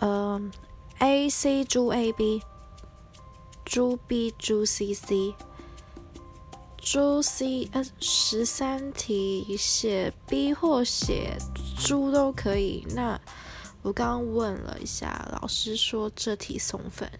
呃，A C 猪 A B，猪 B 猪 C C，猪 C 呃十三题写 B 或写猪都可以。那我刚刚问了一下老师，说这题送分，